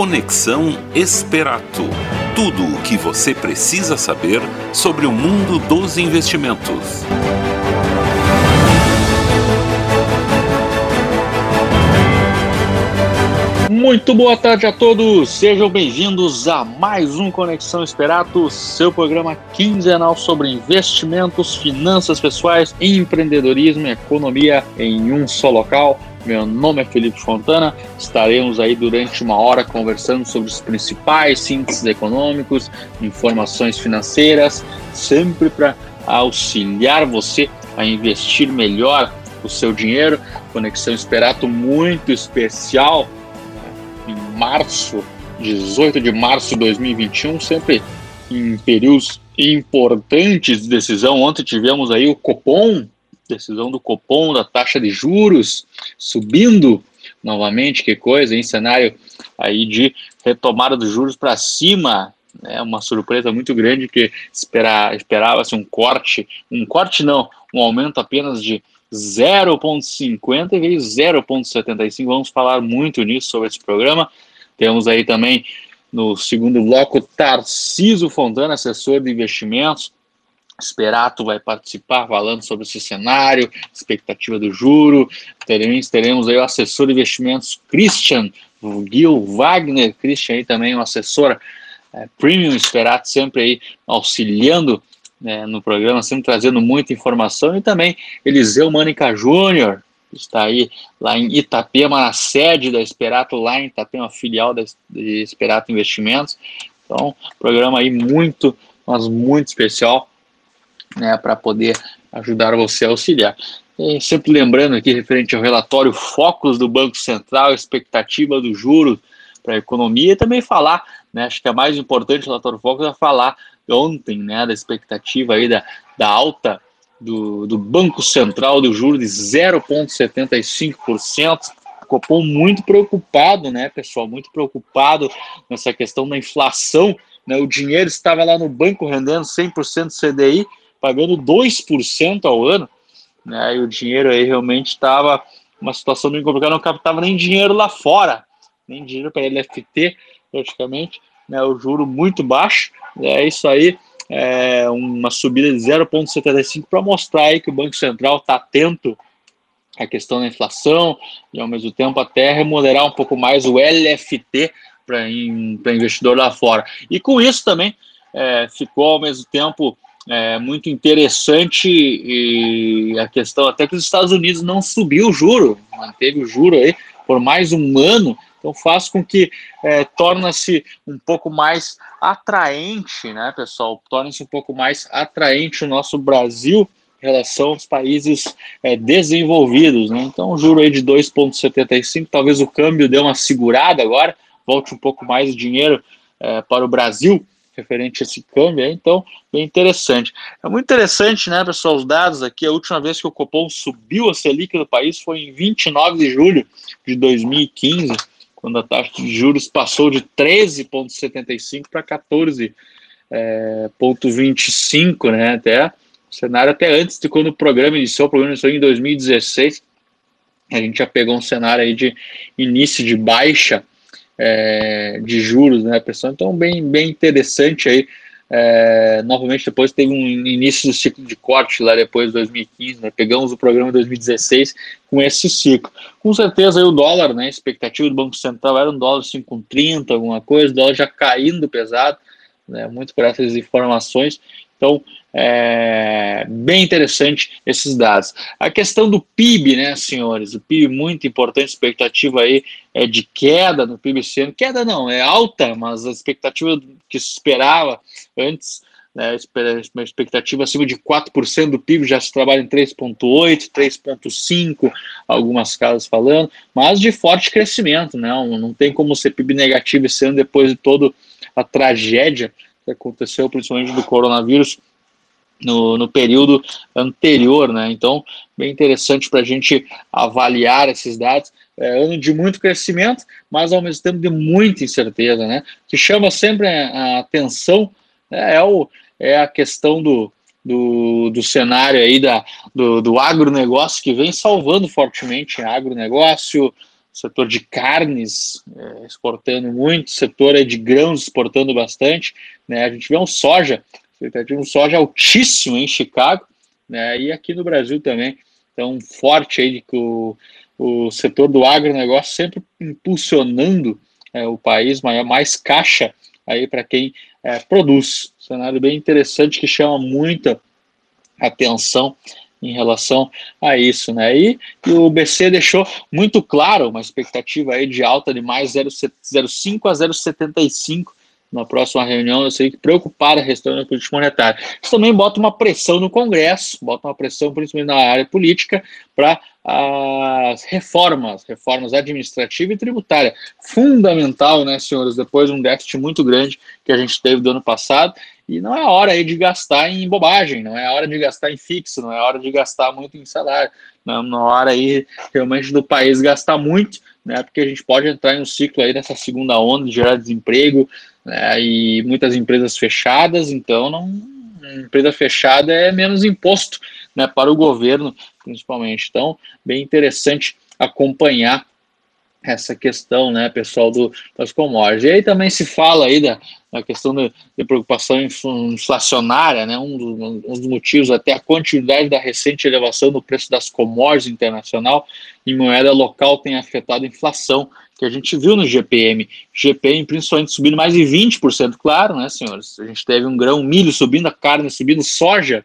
Conexão Esperato. Tudo o que você precisa saber sobre o mundo dos investimentos. Muito boa tarde a todos, sejam bem-vindos a mais um Conexão Esperato, seu programa quinzenal sobre investimentos, finanças pessoais, empreendedorismo e economia em um só local. Meu nome é Felipe Fontana. Estaremos aí durante uma hora conversando sobre os principais índices econômicos, informações financeiras, sempre para auxiliar você a investir melhor o seu dinheiro. Conexão Esperato muito especial em março, 18 de março de 2021, sempre em períodos importantes de decisão. Ontem tivemos aí o Copom decisão do Copom da taxa de juros subindo novamente, que coisa, em cenário aí de retomada dos juros para cima, é uma surpresa muito grande que espera, esperava-se um corte, um corte não, um aumento apenas de 0,50 e veio 0,75. Vamos falar muito nisso sobre esse programa. Temos aí também no segundo bloco Tarciso Fontana, assessor de investimentos, Esperato vai participar falando sobre esse cenário, expectativa do juro. Teremos, teremos aí o assessor de investimentos Christian Gil Wagner, Christian aí também um assessor é, premium Esperato, sempre aí auxiliando né, no programa, sempre trazendo muita informação. E também Eliseu Mânica Júnior, está aí lá em Itapema, na sede da Esperato, lá em Itapema, filial da Esperato Investimentos. Então, programa aí muito, mas muito especial né, para poder ajudar você a auxiliar. E sempre lembrando aqui, referente ao relatório Focos do Banco Central, expectativa do juro para a economia, e também falar, né, acho que é mais importante o relatório Focos é falar ontem, né, da expectativa aí da, da alta do, do Banco Central do juro de 0,75%. Copom muito preocupado, né, pessoal, muito preocupado nessa questão da inflação, né, o dinheiro estava lá no banco rendendo 100% CDI, pagando 2% ao ano, né, e o dinheiro aí realmente estava uma situação bem complicada, não captava nem dinheiro lá fora, nem dinheiro para LFT, praticamente, né, o juro muito baixo, é isso aí, é uma subida de 0,75 para mostrar aí que o Banco Central está atento à questão da inflação e ao mesmo tempo até remunerar um pouco mais o LFT para investidor lá fora. E com isso também é, ficou ao mesmo tempo é, muito interessante e a questão até que os Estados Unidos não subiu o juro, manteve o juro aí por mais um ano, então faz com que é, torna-se um pouco mais atraente, né, pessoal? Torna-se um pouco mais atraente o nosso Brasil em relação aos países é, desenvolvidos, né? Então, o juro aí de 2,75, talvez o câmbio dê uma segurada agora, volte um pouco mais de dinheiro é, para o Brasil, referente a esse câmbio, então, bem interessante. É muito interessante, né, pessoal, os dados aqui, a última vez que o Copom subiu a Selic do país foi em 29 de julho de 2015, quando a taxa de juros passou de 13,75 para 14,25, é, né, até cenário até antes de quando o programa iniciou, o programa iniciou em 2016, a gente já pegou um cenário aí de início de baixa é, de juros, né, pessoal? Então, bem, bem interessante aí. É, novamente, depois teve um início do ciclo de corte lá depois de 2015, né? Pegamos o programa de 2016 com esse ciclo. Com certeza aí o dólar, né? A expectativa do Banco Central era um dólar 5,30, alguma coisa, o dólar já caindo pesado, né? Muito por essas informações. Então, é bem interessante esses dados. A questão do PIB, né, senhores? O PIB muito importante, expectativa aí é de queda no PIB esse ano. Queda não, é alta, mas a expectativa que se esperava antes, né, uma expectativa acima de 4% do PIB, já se trabalha em 3,8%, 3,5%, algumas casas falando, mas de forte crescimento, né? Não tem como ser PIB negativo esse ano depois de toda a tragédia que aconteceu, principalmente do coronavírus, no, no período anterior, né? Então, bem interessante para a gente avaliar esses dados. É ano de muito crescimento, mas ao mesmo tempo de muita incerteza, né? O que chama sempre a atenção né, é, o, é a questão do, do, do cenário aí da, do, do agronegócio que vem salvando fortemente agronegócio, setor de carnes é, exportando muito, setor é de grãos exportando bastante, né? A gente vê um soja, expectativa um soja altíssimo em Chicago, né? E aqui no Brasil também, então forte aí de que o, o setor do agronegócio sempre impulsionando é, o país, maior, mais caixa aí para quem é, produz. Cenário bem interessante que chama muita atenção em relação a isso, né? E, e, o BC deixou muito claro uma expectativa aí de alta de mais 0,05 a 0,75 na próxima reunião, eu sei que preocupar a questão da política monetária. Isso também bota uma pressão no Congresso, bota uma pressão principalmente na área política para as reformas, reformas administrativa e tributária. Fundamental, né, senhores, depois de um déficit muito grande que a gente teve do ano passado, e não é hora aí de gastar em bobagem, não é hora de gastar em fixo, não é hora de gastar muito em salário, não é hora aí realmente do país gastar muito, né, porque a gente pode entrar em um ciclo aí dessa segunda onda de gerar desemprego, né, e muitas empresas fechadas, então não empresa fechada é menos imposto né, para o governo, principalmente. Então, bem interessante acompanhar essa questão, né, pessoal, do, das commodities. E aí também se fala aí da, da questão de, de preocupação inflacionária, né, um dos, um dos, motivos até a quantidade da recente elevação do preço das commodities internacional em moeda local tem afetado a inflação, que a gente viu no GPM. GPM principalmente subindo mais de 20%, claro, né, senhores? A gente teve um grão milho subindo, a carne subindo, soja,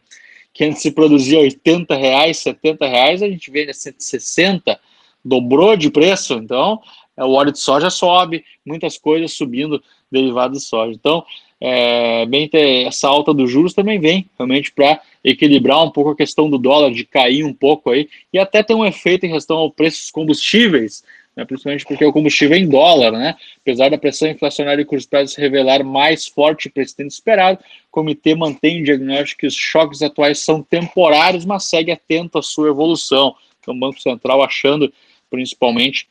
que antes se produzia 80 reais, 70 reais, a gente vende a 160 dobrou de preço, então é, o óleo de soja sobe, muitas coisas subindo derivados de soja. Então, é, bem essa alta dos juros também vem realmente para equilibrar um pouco a questão do dólar, de cair um pouco aí, e até ter um efeito em relação ao preço dos combustíveis, né, principalmente porque o combustível é em dólar, né? Apesar da pressão inflacionária e curto se revelar mais forte que o presidente esperado, o comitê mantém o diagnóstico que os choques atuais são temporários, mas segue atento à sua evolução. Então, o Banco Central achando principalmente,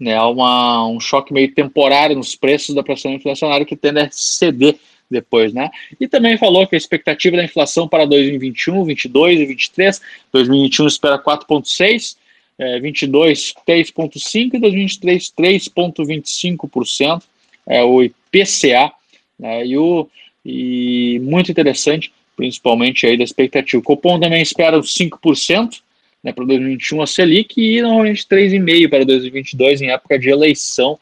né, uma, um choque meio temporário nos preços da pressão inflacionária que tende a ceder depois, né? E também falou que a expectativa da inflação para 2021, 22 e 23, 2021 espera 4,6, é, 22 3,5 e 2023 3,25% é o IPCA, né? E o e muito interessante, principalmente aí da expectativa. O Copom também espera os 5%, né, para 2021 a Selic e normalmente 3,5% para 2022 em época de eleição.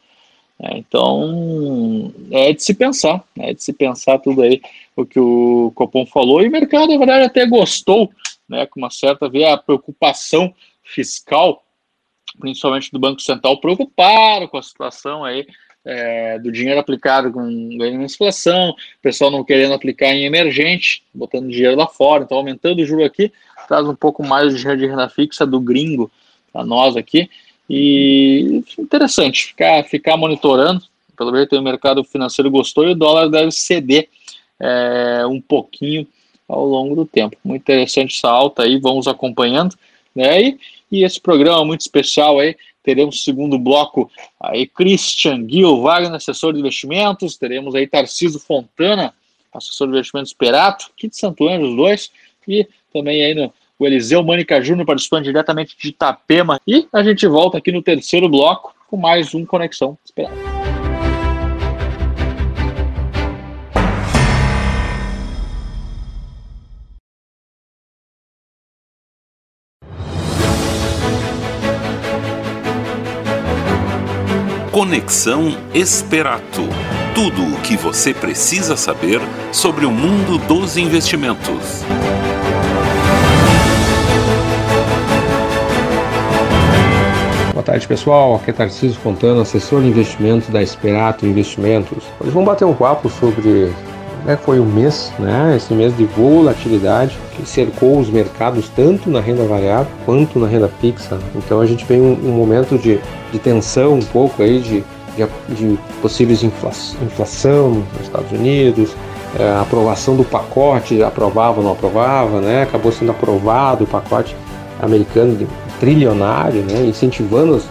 Né, então é de se pensar, né, é de se pensar tudo aí o que o Copom falou e o mercado, na verdade, até gostou, né, com uma certa ver a preocupação fiscal, principalmente do Banco Central, preocupado com a situação aí é, do dinheiro aplicado com ganho na inflação, o pessoal não querendo aplicar em emergente, botando dinheiro lá fora, então aumentando o juro aqui, traz um pouco mais de renda fixa do gringo para nós aqui, e interessante ficar, ficar monitorando, pelo menos o mercado financeiro gostou e o dólar deve ceder é, um pouquinho ao longo do tempo. Muito interessante essa alta aí, vamos acompanhando, né? E, e esse programa muito especial aí, teremos segundo bloco aí Christian Gil Wagner, assessor de investimentos, teremos aí Tarciso Fontana, assessor de investimentos Perato, aqui de Santo Anjo, os dois, e também aí no, o Eliseu Mânica Júnior participando diretamente de Itapema, e a gente volta aqui no terceiro bloco com mais um Conexão Esperado. Conexão Esperato. Tudo o que você precisa saber sobre o mundo dos investimentos. Boa tarde, pessoal. Aqui é Tarcísio Fontana, assessor de investimentos da Esperato Investimentos. Hoje vamos bater um papo sobre como é foi o mês, né? Esse mês de volatilidade que cercou os mercados tanto na renda variável quanto na renda fixa. Então a gente tem um, um momento de, de, tensão um pouco aí de, de, de possíveis infla, inflação nos Estados Unidos, é, aprovação do pacote, aprovava ou não aprovava, né? Acabou sendo aprovado o pacote americano de trilionário, né? Incentivando as,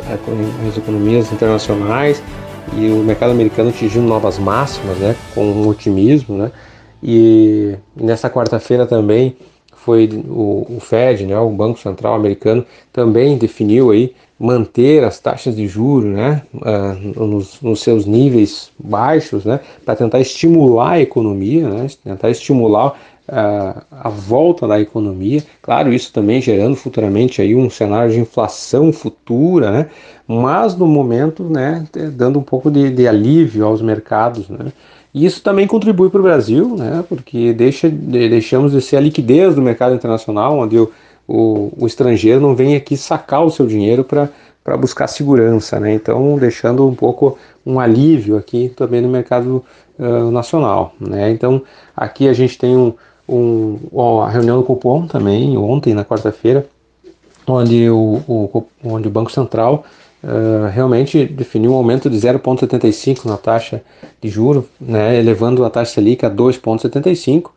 as economias internacionais e o mercado americano atingindo novas máximas, né, com otimismo, né, e nessa quarta-feira também foi o, o, Fed, né, o Banco Central americano, também definiu aí manter as taxas de juros né, uh, nos, nos, seus níveis baixos, né, para tentar estimular a economia, né, tentar estimular uh, a volta da economia. Claro, isso também gerando futuramente aí um cenário de inflação futura, né, mas no momento né, dando um pouco de, de alívio aos mercados. Né. E isso também contribui para o Brasil, né, porque deixa, deixamos de ser a liquidez do mercado internacional, onde o o, o estrangeiro não vem aqui sacar o seu dinheiro para buscar segurança, né? Então, deixando um pouco um alívio aqui também no mercado uh, nacional, né? Então, aqui a gente tem um, um, a reunião do Copom também, ontem, na quarta-feira, onde o, o, onde o Banco Central uh, realmente definiu um aumento de 0,75 na taxa de juros, né, elevando a taxa Selic a 2,75,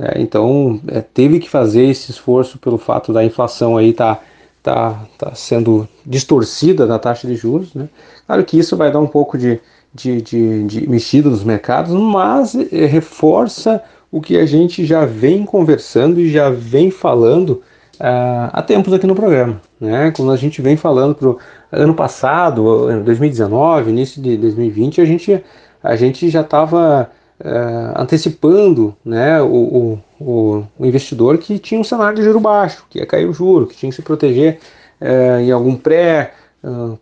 é, então é, teve que fazer esse esforço pelo fato da inflação aí tá, tá, tá sendo distorcida na taxa de juros. Né? Claro que isso vai dar um pouco de, de, de, de mexida nos mercados, mas é, reforça o que a gente já vem conversando e já vem falando uh, há tempos aqui no programa. Né? Quando a gente vem falando para o ano passado, 2019, início de 2020, a gente, a gente já estava uh, antecipando né, o, o, o, investidor que tinha um cenário de juro baixo, que ia cair o juro, que tinha que se proteger uh, em algum pré,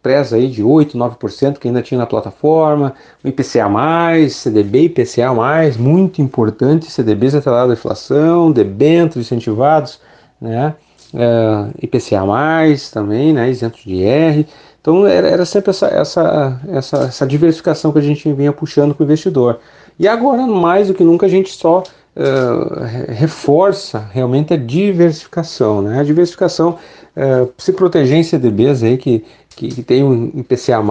prés aí de 8, 9% que ainda tinha na plataforma, o IPCA+, CDB IPCA+, muito importante, CDBs atrelados à inflação, debêntures incentivados, né, uh, IPCA+, também, né, isentos de IR, então era, era sempre essa, essa, essa, essa diversificação que a gente vinha puxando com o investidor. E agora, mais do que nunca, a gente só uh, reforça realmente a diversificação. Né? A diversificação, uh, se proteger em CDBs aí que, que, que tem um IPCA+,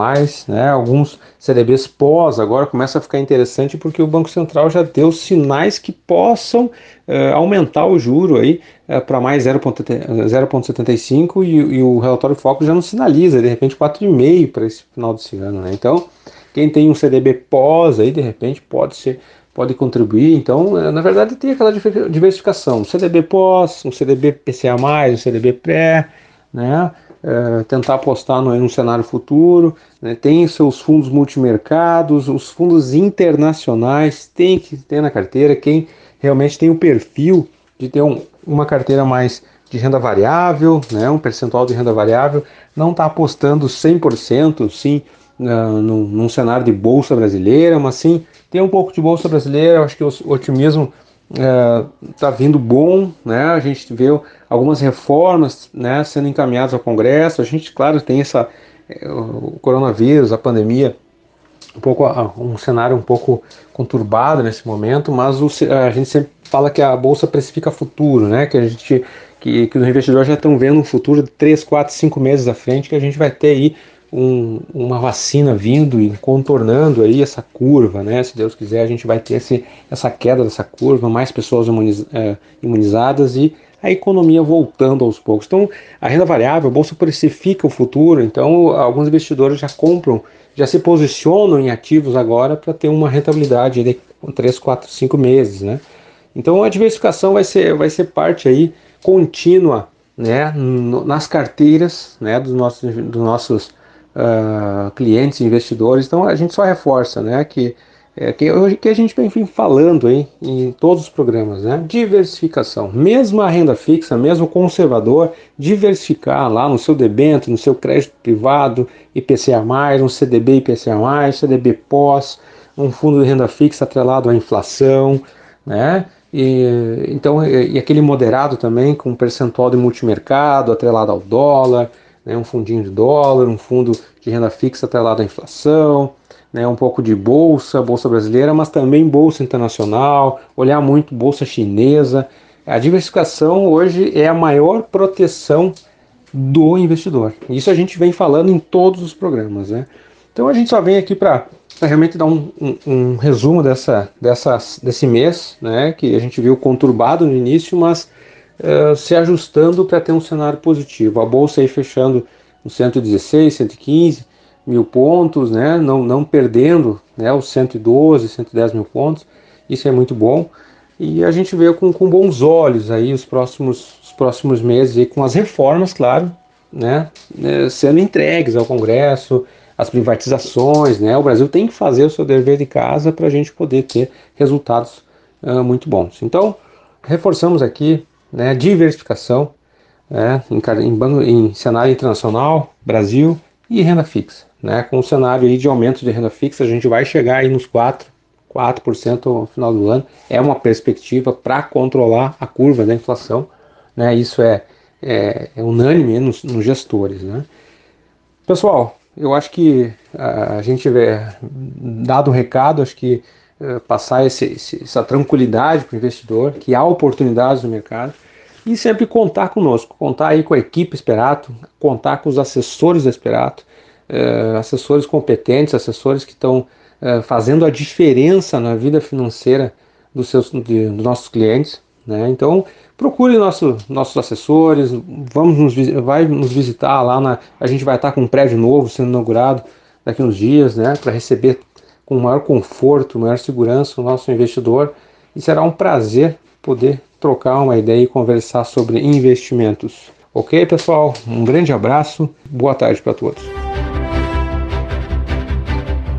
né? alguns CDBs pós, agora começa a ficar interessante porque o Banco Central já deu sinais que possam uh, aumentar o juro aí para mais 0,75 e, e, o relatório Foco já não sinaliza, de repente 4,5 para esse final desse ano. Né? Então, quem tem um CDB pós aí, de repente, pode ser pode contribuir. Então, é, na verdade, tem aquela diversificação. Um CDB pós, um CDB PCA+, um CDB pré, né? É, tentar apostar no, num cenário futuro, né? tem seus fundos multimercados, os fundos internacionais tem que ter na carteira, quem realmente tem o perfil de ter um, uma carteira mais de renda variável, né? um percentual de renda variável, não está apostando 100%, sim, uh, num, num, cenário de bolsa brasileira, mas sim tem um pouco de bolsa brasileira. Acho que o, otimismo está uh, vindo bom, né? A gente vê algumas reformas, né, sendo encaminhadas ao Congresso. A gente, claro, tem essa eh, o coronavírus, a pandemia, um pouco um cenário um pouco conturbado nesse momento, mas o, a gente sempre fala que a bolsa precifica futuro, né? Que a gente que, que os investidores já estão vendo um futuro de 3, 4, 5 meses à frente que a gente vai ter aí um, uma vacina vindo e contornando aí essa curva, né? Se Deus quiser, a gente vai ter esse, essa queda dessa curva, mais pessoas imuniz, é, imunizadas e a economia voltando aos poucos. Então, a renda variável, a bolsa precifica o futuro, então alguns investidores já compram, já se posicionam em ativos agora para ter uma rentabilidade de 3, 4, 5 meses, né? Então, a diversificação vai ser, vai ser parte aí contínua, né, nas carteiras, né, dos nossos, dos nossos uh, clientes, investidores. Então a gente só reforça, né, que é, que, que a gente vem falando aí em todos os programas, né? Diversificação. Mesmo a renda fixa, mesmo conservador, diversificar lá no seu debento, no seu crédito privado, IPCA, um CDB IPCA, CDB pós, um fundo de renda fixa atrelado à inflação, né? E, então, e, aquele moderado também com percentual de multimercado atrelado ao dólar, né, um fundinho de dólar, um fundo de renda fixa atrelado à inflação, né, um pouco de bolsa, bolsa brasileira, mas também bolsa internacional, olhar muito bolsa chinesa. A diversificação hoje é a maior proteção do investidor. Isso a gente vem falando em todos os programas. Né? Então a gente só vem aqui para realmente dar um, um, um, resumo dessa, dessa, desse mês, né, que a gente viu conturbado no início, mas uh, se ajustando para ter um cenário positivo. A bolsa aí fechando no 116, 115 mil pontos, né? não, não perdendo né, os 112, 110 mil pontos. Isso é muito bom. E a gente vê com, com bons olhos aí os próximos, os próximos meses aí, com as reformas, claro, né, né, sendo entregues ao Congresso, as privatizações, né? O Brasil tem que fazer o seu dever de casa para a gente poder ter resultados uh, muito bons. Então, reforçamos aqui né, diversificação né, em, em, banco, em cenário internacional, Brasil e renda fixa. Né? Com o cenário aí de aumento de renda fixa, a gente vai chegar aí nos 4, 4% no final do ano. É uma perspectiva para controlar a curva da inflação. Né? Isso é, é, é unânime nos, nos, gestores. Né? Pessoal, eu acho que a gente tiver dado o recado, acho que passar esse, esse, essa tranquilidade para o investidor, que há oportunidades no mercado e sempre contar conosco, contar aí com a equipe Esperato, contar com os assessores da Esperato, uh, assessores competentes, assessores que estão uh, fazendo a diferença na vida financeira dos, seus, de, dos nossos clientes. Né? Então, procure nosso, nossos assessores, vamos nos, vai nos visitar lá, na, a gente vai estar com um prédio novo sendo inaugurado daqui uns dias, né, para receber com maior conforto, maior segurança o nosso investidor e será um prazer poder trocar uma ideia e conversar sobre investimentos. Ok, pessoal? Um grande abraço, boa tarde para todos.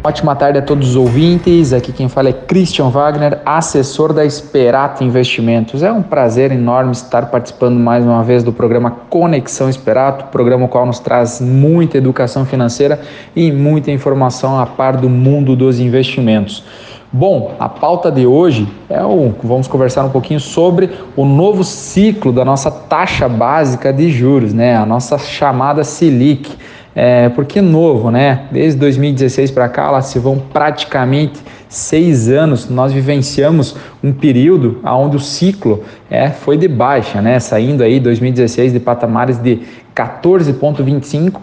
Ótima tarde a todos os ouvintes. Aqui quem fala é Christian Wagner, assessor da Esperato Investimentos. É um prazer enorme estar participando mais uma vez do programa Conexão Esperato, programa qual nos traz muita educação financeira e muita informação a par do mundo dos investimentos. Bom, a pauta de hoje é o vamos conversar um pouquinho sobre o novo ciclo da nossa taxa básica de juros, né? A nossa chamada Selic. É, porque novo, né? Desde 2016 para cá, lá se vão praticamente seis anos. Nós vivenciamos um período onde o ciclo é, foi de baixa, né? Saindo aí 2016 de patamares de 14,25%,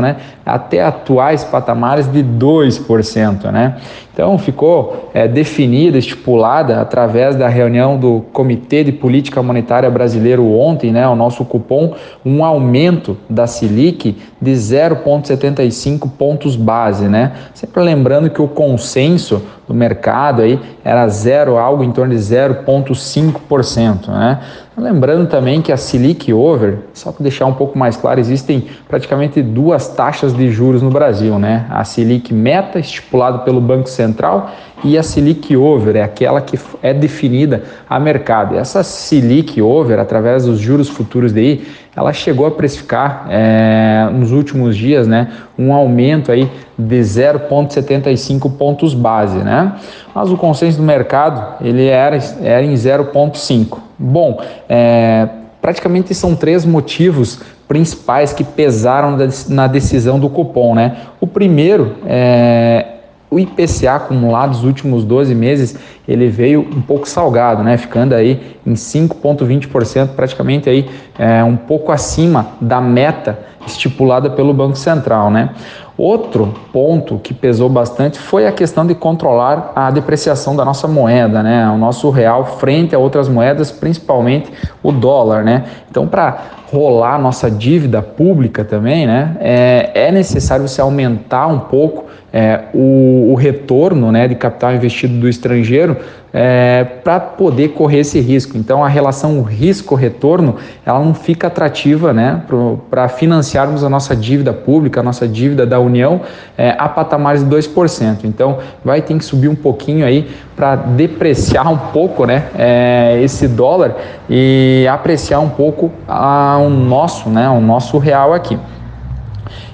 né? Até atuais patamares de 2%, né? Então ficou é, definida, estipulada através da reunião do Comitê de Política Monetária Brasileiro ontem, né, o nosso cupom, um aumento da Selic de 0,75 pontos base, né? Sempre lembrando que o consenso do mercado aí era zero, algo em torno de 0,5%, né? Lembrando também que a Selic Over, só para deixar um pouco mais claro, existem praticamente duas taxas de juros no Brasil, né? A Selic Meta, estipulada pelo Banco Central, e a Selic Over, é aquela que é definida a mercado. Essa Selic Over, através dos juros futuros DI, ela chegou a precificar é, nos últimos dias, né, um aumento aí de 0,75 pontos base, né? Mas o consenso do mercado ele era, era em 0,5. Bom, é, praticamente são três motivos principais que pesaram na decisão do cupom, né? O primeiro é o IPCA acumulado dos últimos 12 meses, ele veio um pouco salgado, né? ficando aí em 5,20%, praticamente aí, é, um pouco acima da meta estipulada pelo Banco Central. Né? Outro ponto que pesou bastante foi a questão de controlar a depreciação da nossa moeda, né? o nosso real frente a outras moedas, principalmente o dólar. Né? Então, para rolar nossa dívida pública também, né, é, é necessário você aumentar um pouco é, o, o, retorno né, de capital investido do estrangeiro é, para poder correr esse risco. Então a relação risco-retorno ela não fica atrativa né, para financiarmos a nossa dívida pública, a nossa dívida da União é, a patamares de 2%. Então vai ter que subir um pouquinho aí para depreciar um pouco né, é, esse dólar e apreciar um pouco a, o nosso, né, o nosso real aqui.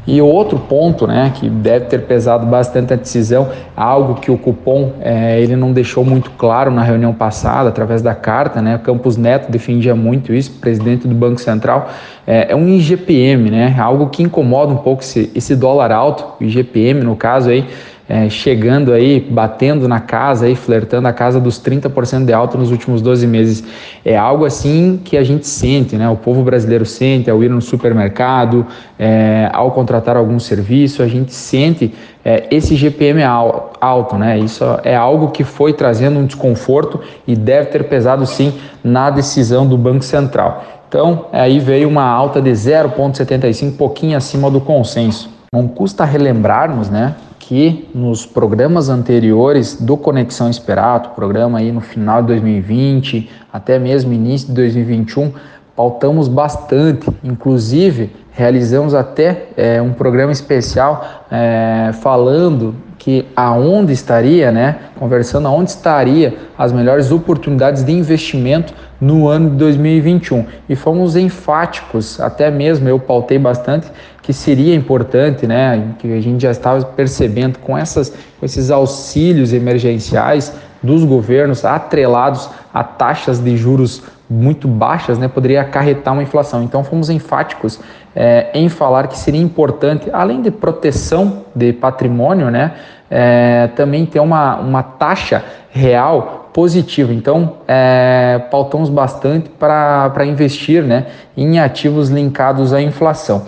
E outro ponto, né, que deve ter pesado bastante a decisão, algo que o cupom é, ele não deixou muito claro na reunião passada, através da carta, né, Campos Neto defendia muito isso, presidente do Banco Central, é, é um IGPM, né, algo que incomoda um pouco esse, esse dólar alto, o IGPM no caso aí, é, chegando aí, batendo na casa, aí, flertando a casa dos 30% de alta nos últimos 12 meses. É algo assim que a gente sente, né? O povo brasileiro sente ao ir no supermercado, é, ao contratar algum serviço, a gente sente é, esse GPM alto, né? Isso é algo que foi trazendo um desconforto e deve ter pesado sim na decisão do Banco Central. Então, aí veio uma alta de 0,75, pouquinho acima do consenso. Não custa relembrarmos, né, que nos programas anteriores do Conexão Esperato, programa aí no final de 2020, até mesmo início de 2021, pautamos bastante, inclusive realizamos até é, um programa especial é, falando que aonde estaria, né, conversando aonde estaria as melhores oportunidades de investimento no ano de 2021 e fomos enfáticos, até mesmo eu pautei bastante que seria importante, né, que a gente já estava percebendo com essas com esses auxílios emergenciais dos governos atrelados a taxas de juros muito baixas, né, poderia acarretar uma inflação. Então fomos enfáticos é, em falar que seria importante, além de proteção de patrimônio, né, é, também ter uma, uma taxa real positiva. Então, é, pautamos bastante para investir né, em ativos linkados à inflação.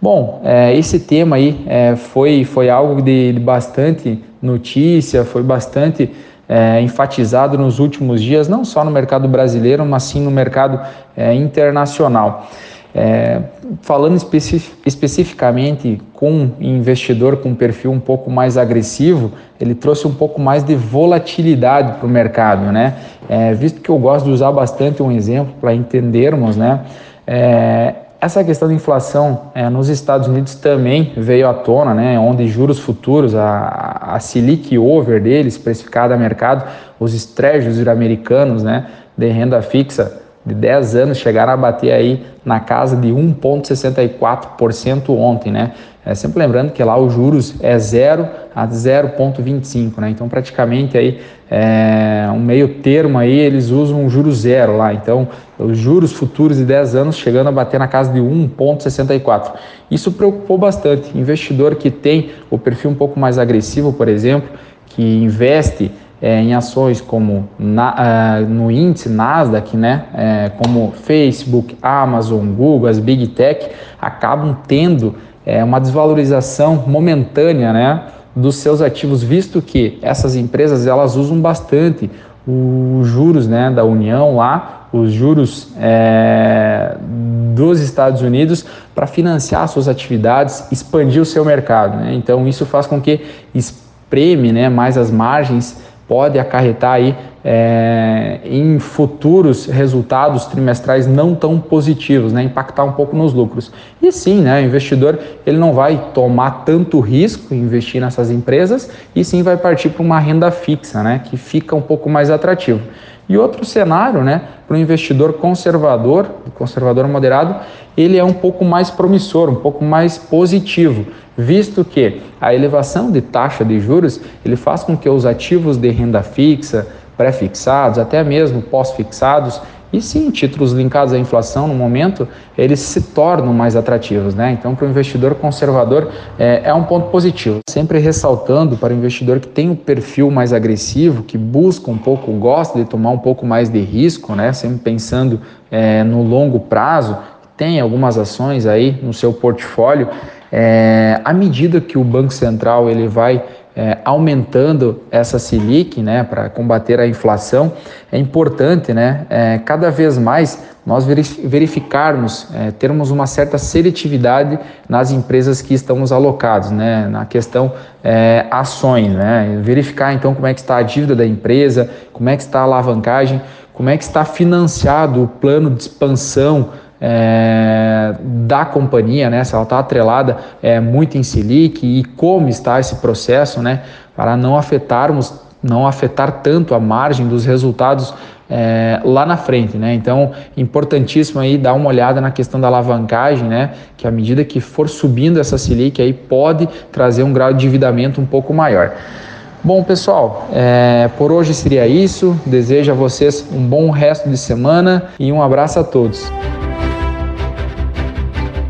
Bom, esse tema aí foi, foi algo de, de, bastante notícia, foi bastante é, enfatizado nos últimos dias, não só no mercado brasileiro, mas sim no mercado é, internacional. É, falando especi especificamente com investidor com perfil um pouco mais agressivo, ele trouxe um pouco mais de volatilidade para o mercado, né? É, visto que eu gosto de usar bastante um exemplo para entendermos, né? É, essa questão da inflação é, nos Estados Unidos também veio à tona, né, onde juros futuros, a, a Selic over deles, precificada a mercado, os treasuries americanos né, de renda fixa, de 10 anos chegaram a bater aí na casa de 1,64% ontem, né? É, sempre lembrando que lá os juros é 0 a 0,25, né? Então praticamente aí é, um meio termo aí eles usam um juro zero lá. Então os juros futuros de 10 anos chegando a bater na casa de 1,64. Isso preocupou bastante. Investidor que tem o perfil um pouco mais agressivo, por exemplo, que investe é, em ações como na, uh, no índice Nasdaq, né, é, como Facebook, Amazon, Google, as Big Tech, acabam tendo é, uma desvalorização momentânea né, dos seus ativos, visto que essas empresas elas usam bastante os juros né, da União lá, os juros é, dos Estados Unidos para financiar suas atividades, expandir o seu mercado. Né? Então isso faz com que espreme né, mais as margens pode acarretar aí é, em futuros resultados trimestrais não tão positivos, né, impactar um pouco nos lucros. E sim, né, o investidor ele não vai tomar tanto risco em investir nessas empresas e sim vai partir para uma renda fixa, né, que fica um pouco mais atrativo. E outro cenário, né, para o investidor conservador, conservador moderado, ele é um pouco mais promissor, um pouco mais positivo, visto que a elevação de taxa de juros ele faz com que os ativos de renda fixa, pré-fixados, até mesmo pós-fixados, e sim, títulos linkados à inflação no momento, eles se tornam mais atrativos, né? Então, para o investidor conservador é, é, um ponto positivo. Sempre ressaltando para o investidor que tem um perfil mais agressivo, que busca um pouco, gosta de tomar um pouco mais de risco, né? Sempre pensando é, no longo prazo, tem algumas ações aí no seu portfólio. É, à medida que o Banco Central ele vai é, aumentando essa Selic né, para combater a inflação, é importante né, é, cada vez mais nós verificarmos, é, termos uma certa seletividade nas empresas que estamos alocados, né, na questão é, ações, né, verificar então como é que está a dívida da empresa, como é que está a alavancagem, como é que está financiado o plano de expansão é, da companhia, né, se ela está atrelada é, muito em Selic e como está esse processo, né, para não afetarmos, não afetar tanto a margem dos resultados é, lá na frente, né? Então, importantíssimo aí dar uma olhada na questão da alavancagem, né? Que à medida que for subindo essa Selic aí pode trazer um grau de endividamento um pouco maior. Bom, pessoal, é, por hoje seria isso. Desejo a vocês um bom resto de semana e um abraço a todos.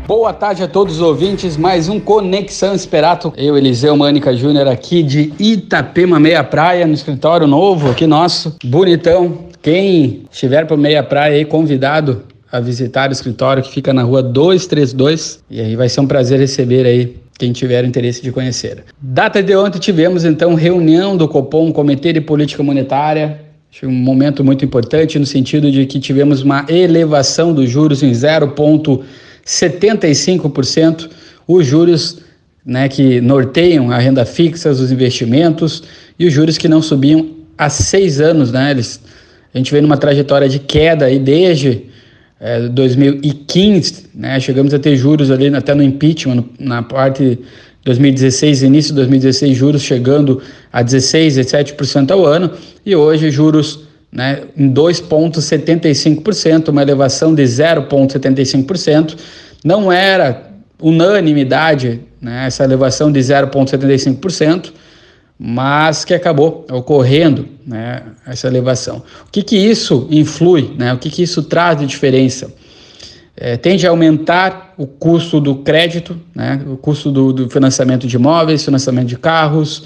Boa tarde a todos os ouvintes, mais um Conexão Esperato. Eu, Eliseu Mânica Júnior, aqui de Itapema Meia Praia, no escritório novo aqui nosso, bonitão. Quem estiver para Meia Praia aí, convidado a visitar o escritório que fica na rua 232, e aí vai ser um prazer receber aí quem tiver interesse de conhecer. Data de ontem tivemos então reunião do Copom, Comitê de Política Monetária, um momento muito importante no sentido de que tivemos uma elevação dos juros em 0,5 75% os juros né, que norteiam a renda fixa, os investimentos e os juros que não subiam há seis anos. Né, eles, a gente vem numa trajetória de queda aí desde é, 2015, né, chegamos a ter juros ali até no impeachment, na parte 2016, início de 2016, juros chegando a 16, 17% ao ano, e hoje juros né, em 2,75%, uma elevação de 0,75%. Não era unanimidade né, essa elevação de 0,75%, mas que acabou ocorrendo né, essa elevação. O que, que isso influi? Né, o que, que isso traz de diferença? É, tende a aumentar o custo do crédito, né, o custo do, do, financiamento de imóveis, financiamento de carros,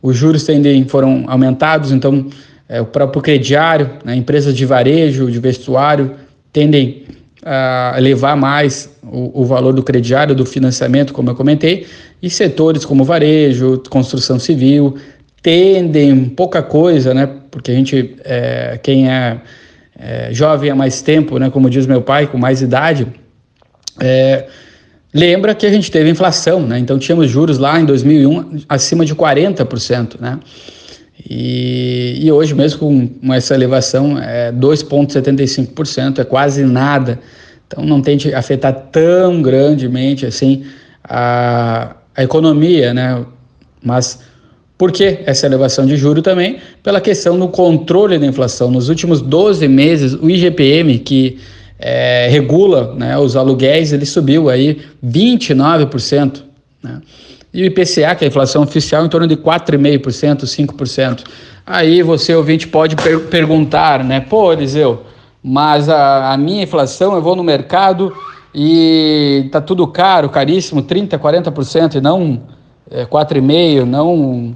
os juros tendem, foram aumentados, então é, o próprio crediário, né, empresas de varejo, de vestuário, tendem a elevar mais o, o, valor do crediário, do financiamento, como eu comentei, e setores como varejo, construção civil, tendem pouca coisa, né, porque a gente, é, quem é, é, jovem há mais tempo, né, como diz meu pai, com mais idade, é, lembra que a gente teve inflação, né, então tínhamos juros lá em 2001 acima de 40%, né, e, e hoje, mesmo com essa elevação, é 2,75%, é quase nada. Então, não tem que afetar tão grandemente assim a, a economia, né? Mas por que essa elevação de juro também? Pela questão do controle da inflação. Nos últimos 12 meses, o IGPM, que é, regula né, os aluguéis, ele subiu aí 29%. Né? E o IPCA, que é a inflação oficial, em torno de 4,5%, 5%. Aí você, ouvinte, pode per perguntar, né? Pô, Eliseu, mas a, a, minha inflação, eu vou no mercado e tá tudo caro, caríssimo, 30%, 40%, e não é, 4,5%, não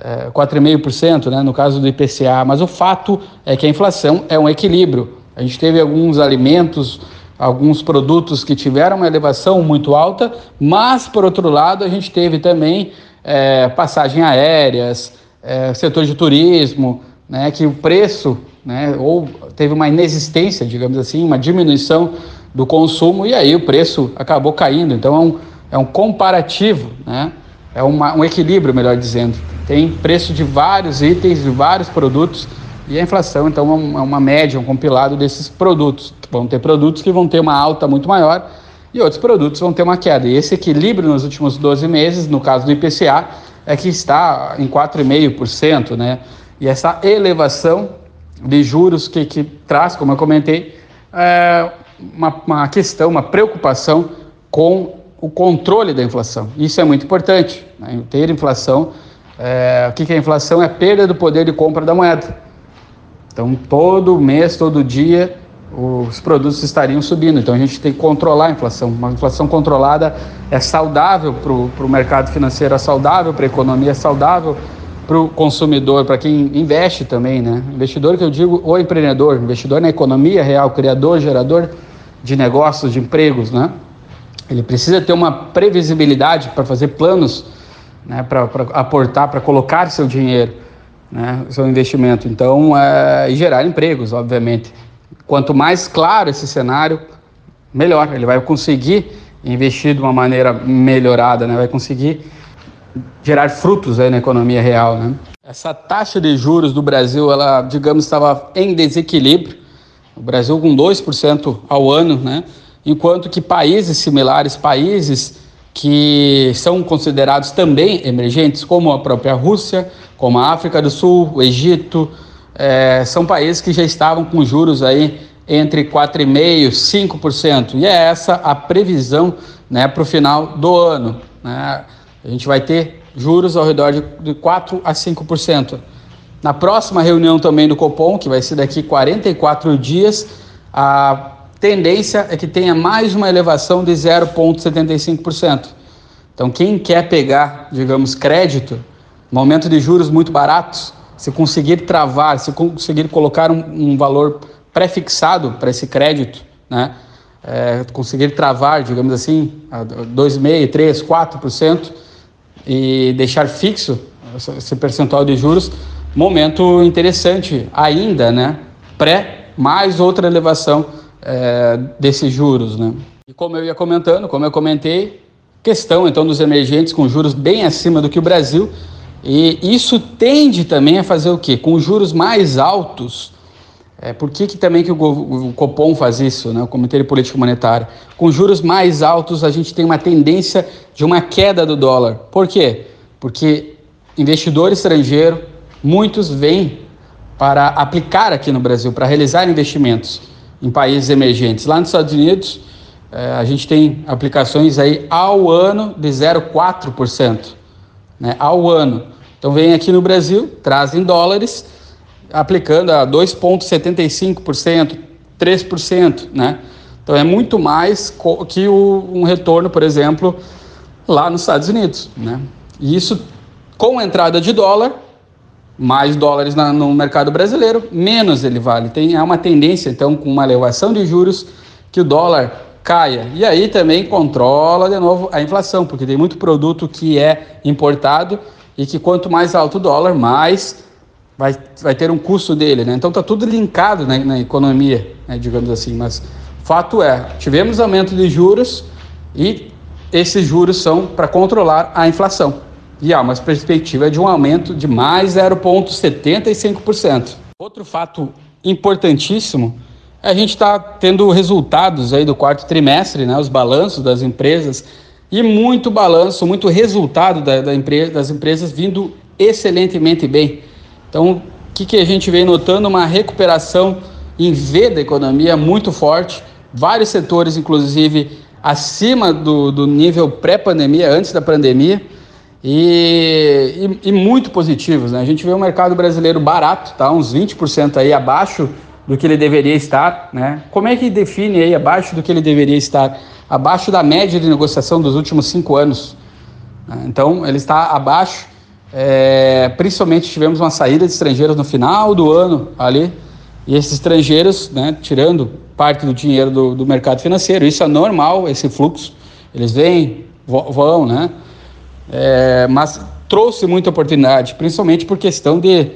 é, 4,5%, né, no caso do IPCA. Mas o fato é que a inflação é um equilíbrio. A gente teve alguns alimentos alguns produtos que tiveram uma elevação muito alta, mas, por outro lado, a gente teve também é, passagem aéreas, é, setor de turismo, né, que o preço, né, ou teve uma inexistência, digamos assim, uma diminuição do consumo, e aí o preço acabou caindo. Então, é um, é um comparativo, né, é uma, um equilíbrio, melhor dizendo. Tem preço de vários itens, de vários produtos, e a inflação, então, é uma média, um compilado desses produtos. Vão ter produtos que vão ter uma alta muito maior e outros produtos vão ter uma queda. E esse equilíbrio nos últimos 12 meses, no caso do IPCA, é que está em 4,5%, né? E essa elevação de juros que, que traz, como eu comentei, é uma, uma questão, uma preocupação com o controle da inflação. Isso é muito importante. Né? Ter inflação, é, o que é inflação? É perda do poder de compra da moeda. Então, todo mês, todo dia, os produtos estariam subindo. Então, a gente tem que controlar a inflação. Uma inflação controlada é saudável para o mercado financeiro, é saudável para a economia, é saudável para o consumidor, para quem investe também, né? Investidor que eu digo, o empreendedor, investidor na economia real, criador, gerador de negócios, de empregos, né? Ele precisa ter uma previsibilidade para fazer planos, né? Para aportar, para colocar seu dinheiro né, seu investimento. Então, é, e gerar empregos, obviamente. Quanto mais claro esse cenário, melhor. Ele vai conseguir investir de uma maneira melhorada, né, vai conseguir gerar frutos aí na economia real. Né. Essa taxa de juros do Brasil, ela, digamos, estava em desequilíbrio. O Brasil com 2% ao ano, né? enquanto que países similares, países que são considerados também emergentes, como a própria Rússia, como a África do Sul, o Egito, é, são países que já estavam com juros aí entre 4,5% e 5%. E é essa a previsão né, para o final do ano. Né? A gente vai ter juros ao redor de, de 4% a 5%. Na próxima reunião também do Copom, que vai ser daqui 44 dias, a tendência é que tenha mais uma elevação de 0,75%. Então, quem quer pegar, digamos, crédito, momento de juros muito baratos, se conseguir travar, se conseguir colocar um, um valor pré-fixado para esse crédito, né, é, conseguir travar, digamos assim, 2,5%, 3%, 4% e deixar fixo esse percentual de juros, momento interessante ainda, né, pré mais outra elevação é, desses juros, né? E como eu ia comentando, como eu comentei, questão então dos emergentes com juros bem acima do que o Brasil, e isso tende também a fazer o quê? Com juros mais altos, É, por que, que também que o, o Copom faz isso, né, o Comitê de Política Monetária? Com juros mais altos, a gente tem uma tendência de uma queda do dólar. Por quê? Porque investidor estrangeiro, muitos vêm para aplicar aqui no Brasil, para realizar investimentos em países emergentes. Lá nos Estados Unidos, é, a gente tem aplicações aí ao ano de 0,4%, né, ao ano. Então vem aqui no Brasil, trazem dólares aplicando a 2,75%, 3%, né? Então é muito mais que o, um retorno, por exemplo, lá nos Estados Unidos, né? E isso com a entrada de dólar, mais dólares na, no mercado brasileiro, menos ele vale. Tem há uma tendência, então, com uma elevação de juros, que o dólar caia. E aí também controla de novo a inflação, porque tem muito produto que é importado e que quanto mais alto o dólar, mais vai, vai ter um custo dele, né? Então está tudo linkado né, na economia, né, digamos assim. Mas fato é, tivemos aumento de juros e esses juros são para controlar a inflação. E há uma perspectiva de um aumento de mais 0,75%. Outro fato importantíssimo é a gente está tendo resultados aí do quarto trimestre, né, os balanços das empresas, e muito balanço, muito resultado da, da empresa, das empresas vindo excelentemente bem. Então, o que, que a gente vem notando? Uma recuperação em V da economia muito forte, vários setores, inclusive, acima do, do nível pré-pandemia, antes da pandemia, e, e, e, muito positivos. Né? A gente vê o mercado brasileiro barato, tá? uns 20% aí abaixo do que ele deveria estar. Né? Como é que define aí abaixo do que ele deveria estar? Abaixo da média de negociação dos últimos cinco anos. Né? Então, ele está abaixo é, principalmente tivemos uma saída de estrangeiros no final do ano ali, e esses estrangeiros, né, tirando parte do dinheiro do, do mercado financeiro, isso é normal, esse fluxo, eles vêm, vão, né, é, mas trouxe muita oportunidade, principalmente por questão de,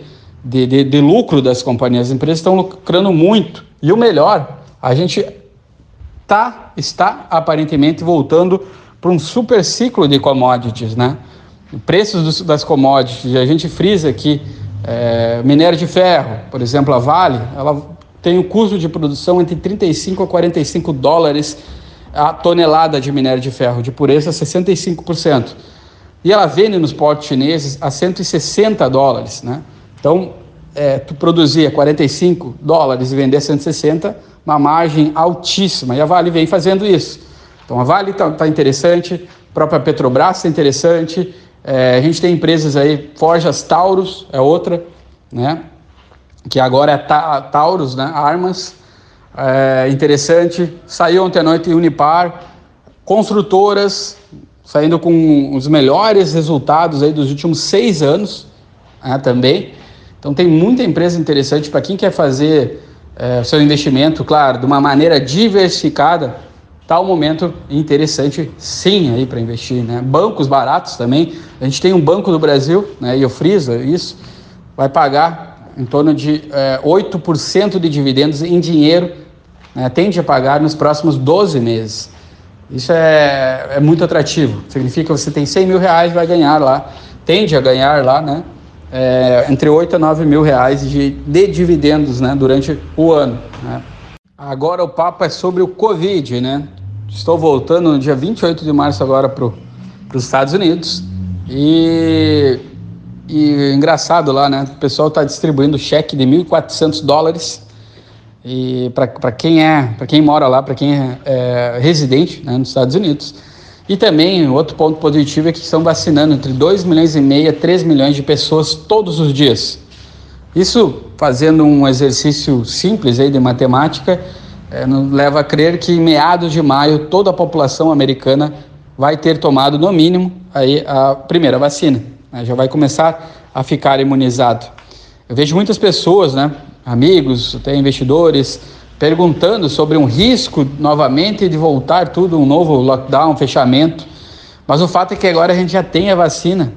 de, de, de lucro das companhias, as empresas estão lucrando muito, e o melhor, a gente tá, está aparentemente voltando para um super ciclo de commodities, né, preços dos, das commodities, a gente frisa aqui, é, minério de ferro, por exemplo, a Vale, ela tem um custo de produção entre 35 a 45 dólares a tonelada de minério de ferro, de pureza 65%. E ela vende nos portos chineses a 160 dólares, né? Então, é, tu produzir a 45 dólares e vender a 160, uma margem altíssima. E a Vale vem fazendo isso. Então, a Vale está tá interessante, a própria Petrobras está interessante, é, a gente tem empresas aí, Forjas Taurus é outra, né? Que agora é ta Taurus, né? Armas, é, interessante. Saiu ontem à noite Unipar, construtoras saindo com os melhores resultados aí dos últimos seis anos, né, também. Então tem muita empresa interessante para quem quer fazer é, seu investimento, claro, de uma maneira diversificada Está um momento interessante, sim, aí para investir. Né? Bancos baratos também. A gente tem um banco do Brasil, né, e eu friso isso, vai pagar em torno de é, 8% de dividendos em dinheiro, né, tende a pagar nos próximos 12 meses. Isso é, é muito atrativo. Significa que você tem 100 mil reais, vai ganhar lá, tende a ganhar lá, né? É, entre 8 a 9 mil reais de, de dividendos né, durante o ano. Né? Agora o papo é sobre o Covid, né? Estou voltando no dia 28 de março agora para os Estados Unidos. E, e engraçado lá, né? O pessoal está distribuindo cheque de 1.400 dólares e para quem é, para quem mora lá, para quem é, é residente né, nos Estados Unidos. E também outro ponto positivo é que estão vacinando entre 2 milhões e meio a 3 milhões de pessoas todos os dias. Isso fazendo um exercício simples aí de matemática, é, leva a crer que em meados de maio toda a população americana vai ter tomado no mínimo aí a primeira vacina, né? já vai começar a ficar imunizado. Eu vejo muitas pessoas, né, amigos, até investidores, perguntando sobre um risco novamente de voltar tudo um novo lockdown, fechamento. Mas o fato é que agora a gente já tem a vacina.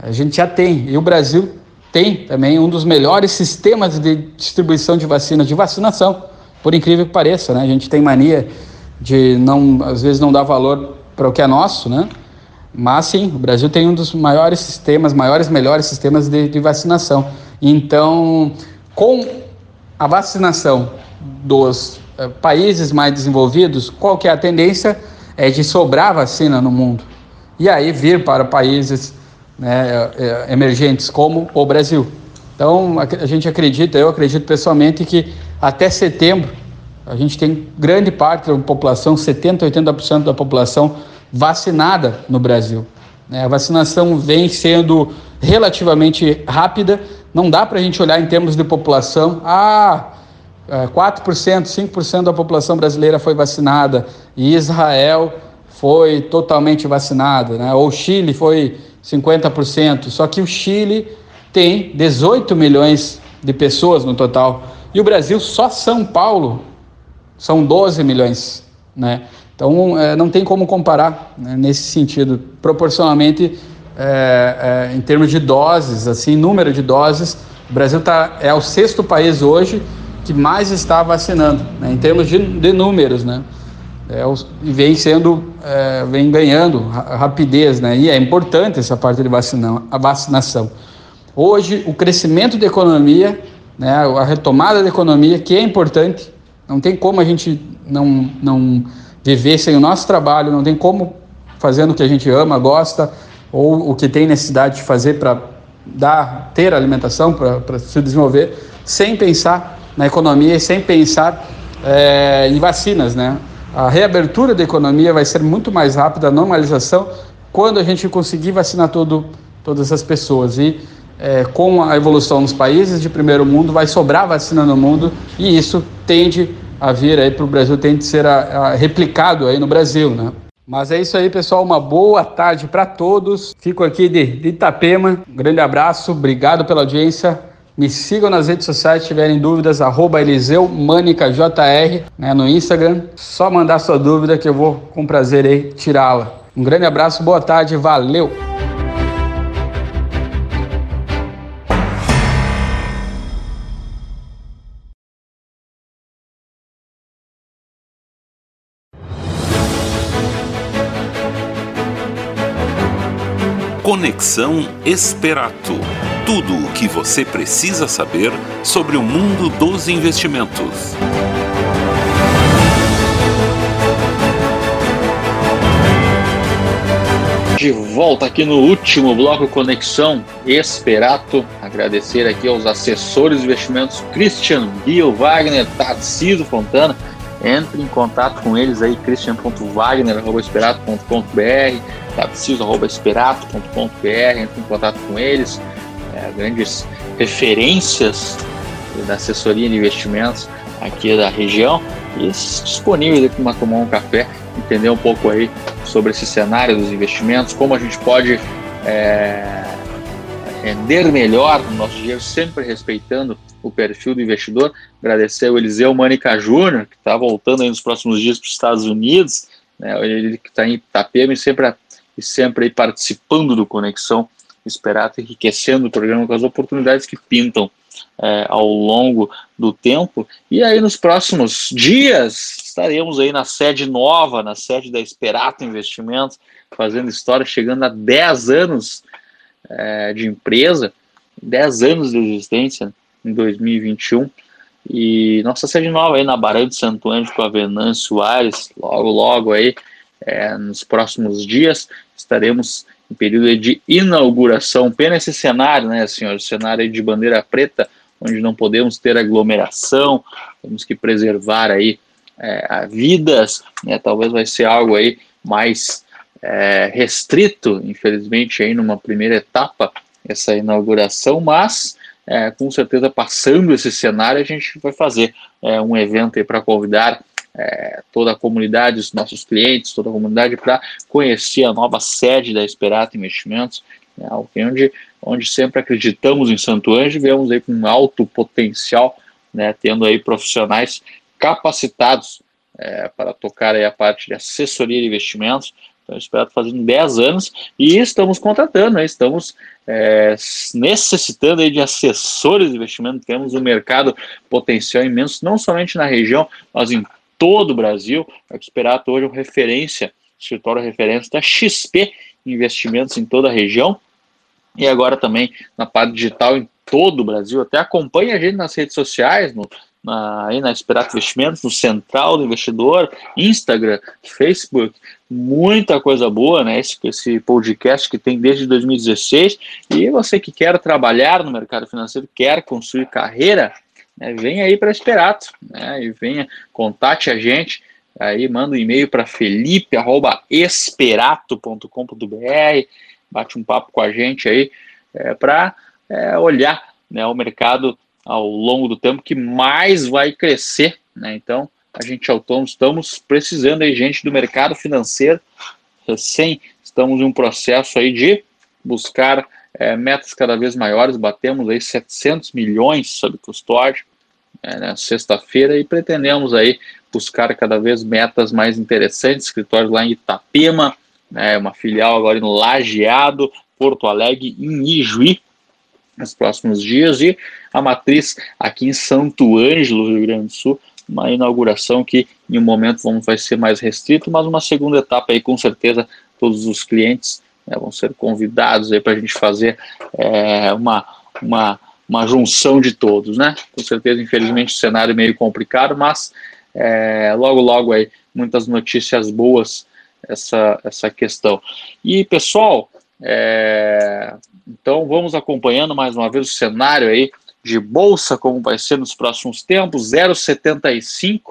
A gente já tem. E o Brasil tem também um dos melhores sistemas de distribuição de vacinas, de vacinação por incrível que pareça, né? A gente tem mania de não, às vezes não dar valor para o que é nosso, né? Mas sim, o Brasil tem um dos maiores sistemas, maiores, melhores sistemas de, de vacinação. Então, com a vacinação dos uh, países mais desenvolvidos, qual que é a tendência? É de sobrar vacina no mundo. E aí vir para países né, emergentes como o Brasil. Então, a gente acredita, eu acredito pessoalmente que até setembro a gente tem grande parte da população, 70%, 80% da população vacinada no Brasil. Né? A vacinação vem sendo relativamente rápida, não dá para a gente olhar em termos de população, ah, 4%, é, 5% da população brasileira foi vacinada e Israel foi totalmente vacinada, né? ou Chile foi 50%, só que o Chile tem 18 milhões de pessoas no total. E o Brasil, só São Paulo, são 12 milhões. Né? Então, é, não tem como comparar né, nesse sentido. Proporcionalmente, é, é, em termos de doses, assim, número de doses, o Brasil tá, é o sexto país hoje que mais está vacinando, né, em termos de, de números, né? É, e vem sendo, é, vem ganhando rapidez, né? E é importante essa parte de vacina, a vacinação. Hoje, o crescimento da economia, né, a retomada da economia, que é importante, não tem como a gente não, não viver sem o nosso trabalho, não tem como fazendo o que a gente ama, gosta, ou o que tem necessidade de fazer para dar, ter alimentação, para se desenvolver, sem pensar na economia e sem pensar é, em vacinas, né? A reabertura da economia vai ser muito mais rápida, a normalização, quando a gente conseguir vacinar todo, todas as pessoas. E é, com a evolução nos países de primeiro mundo, vai sobrar vacina no mundo e isso tende a vir aí para o Brasil, tende a ser a, a, replicado aí no Brasil, né? Mas é isso aí, pessoal. Uma boa tarde para todos. Fico aqui de, de Itapema. Um grande abraço, obrigado pela audiência. Me sigam nas redes sociais, se tiverem dúvidas, arroba Eliseu JR, né, no Instagram. Só mandar sua dúvida que eu vou com prazer tirá-la. Um grande abraço, boa tarde, valeu! Conexão Esperato. Tudo o que você precisa saber sobre o mundo dos investimentos. De volta aqui no último bloco Conexão Esperato. Agradecer aqui aos assessores de investimentos Christian Bill Wagner, Tarcísio Fontana. Entre em contato com eles aí, christian.wagner.esperato.com.br tarcísio.esperato.com.br, entre em contato com eles, é, grandes referências da assessoria de investimentos aqui da região. E disponíveis aqui para tomar um café, entender um pouco aí sobre esse cenário dos investimentos, como a gente pode é, render melhor o nosso dinheiro, sempre respeitando o perfil do investidor. Agradecer ao Eliseu Manica Júnior, que está voltando aí nos próximos dias para os Estados Unidos, né, ele que está em Itapema e sempre e sempre aí participando do Conexão Esperato, enriquecendo o programa com as oportunidades que pintam é, ao longo do tempo. E aí, nos próximos dias, estaremos aí na sede nova, na sede da Esperato Investimentos, fazendo história, chegando a 10 anos é, de empresa, 10 anos de existência em 2021. E nossa sede nova aí na Barão de Santo Ângelo com a Venâncio Soares, logo, logo aí é, nos próximos dias estaremos em período de inauguração. Pena esse cenário, né, senhor? Cenário de bandeira preta, onde não podemos ter aglomeração, temos que preservar aí é, vidas, né? Talvez vai ser algo aí mais é, restrito, infelizmente, aí numa primeira etapa, essa inauguração, mas é, com certeza passando esse cenário, a gente vai fazer é, um evento para convidar é, toda a comunidade, os nossos clientes, toda a comunidade para conhecer a nova sede da Esperato Investimentos, né, onde, onde sempre acreditamos em Santo Anjo, vemos aí com alto potencial, né, tendo aí profissionais capacitados é, para tocar aí a parte de assessoria de investimentos. Esperato fazendo 10 anos e estamos contratando, né, estamos é, necessitando aí de assessores de investimento, temos um mercado potencial imenso, não somente na região, mas em todo o Brasil. A Experato hoje é uma referência, escritório referência da XP Investimentos em toda a região e agora também na parte digital em todo o Brasil. Até acompanhe a gente nas redes sociais, no na, aí na Esperato Investimentos, no Central do Investidor, Instagram, Facebook, muita coisa boa, né? Esse, esse podcast que tem desde 2016. E você que quer trabalhar no mercado financeiro, quer construir carreira, né, vem aí para Esperato, né? E venha, contate a gente. Aí manda um e-mail para felipe.esperato.com.br, bate um papo com a gente aí é, para é, olhar né, o mercado ao longo do tempo que mais vai crescer, né? Então, a gente autônomo estamos precisando aí gente do mercado financeiro, recém estamos em um processo aí de buscar é, metas cada vez maiores, batemos aí 700 milhões sob custódia é, na sexta-feira e pretendemos aí buscar cada vez metas mais interessantes, escritórios lá em Itapema, né, uma filial agora em Lajeado, Porto Alegre, em Ijuí, nos próximos dias, e a matriz aqui em Santo Ângelo, Rio Grande do Sul, uma inauguração que em um momento vamos, vai ser mais restrito, mas uma segunda etapa aí com certeza todos os clientes né, vão ser convidados aí para a gente fazer é, uma, uma, uma junção de todos, né? Com certeza, infelizmente, o cenário é meio complicado, mas é, logo, logo aí muitas notícias boas essa, essa questão. E pessoal, é, então vamos acompanhando mais uma vez o cenário aí de bolsa, como vai ser nos próximos tempos, 0,75%,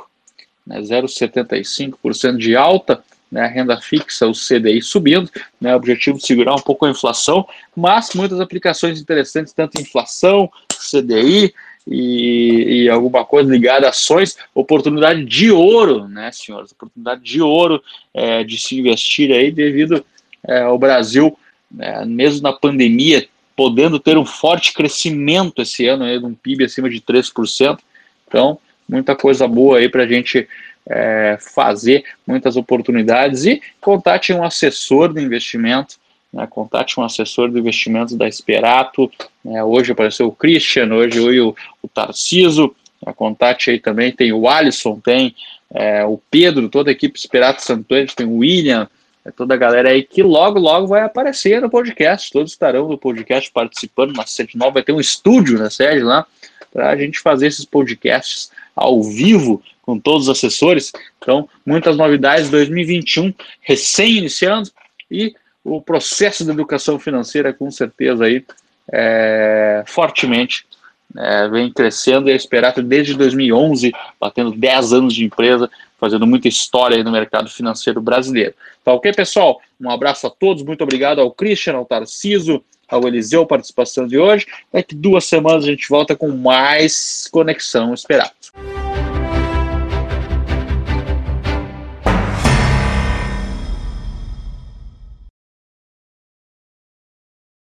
né, 0,75% de alta, né, renda fixa, o CDI subindo, né, objetivo de segurar um pouco a inflação, mas muitas aplicações interessantes, tanto inflação, CDI e, e alguma coisa ligada a ações, oportunidade de ouro, né, senhores, oportunidade de ouro é, de se investir aí devido é, ao Brasil né, mesmo na pandemia, podendo ter um forte crescimento esse ano, aí, um PIB acima de 3%. Então, muita coisa boa aí para a gente é, fazer, muitas oportunidades. E contate um assessor de investimento, né, contate um assessor de investimentos da Esperato. Né, hoje apareceu o Christian, hoje o, o Tarciso. Né, contate aí também, tem o Alisson, tem é, o Pedro, toda a equipe Esperato Santo tem o William, é toda a galera aí que logo, logo vai aparecer no podcast. Todos estarão no podcast participando na sede nova. Vai ter um estúdio na sede lá para a gente fazer esses podcasts ao vivo com todos os assessores. Então, muitas novidades 2021 recém iniciando e o processo de educação financeira com certeza aí é, fortemente é, vem crescendo e a Esperato desde 2011, batendo 10 anos de empresa, fazendo muita história no mercado financeiro brasileiro. Tá ok, pessoal? Um abraço a todos, muito obrigado ao Christian, ao Tarciso, ao Eliseu, participação de hoje. Daqui duas semanas a gente volta com mais Conexão Esperato.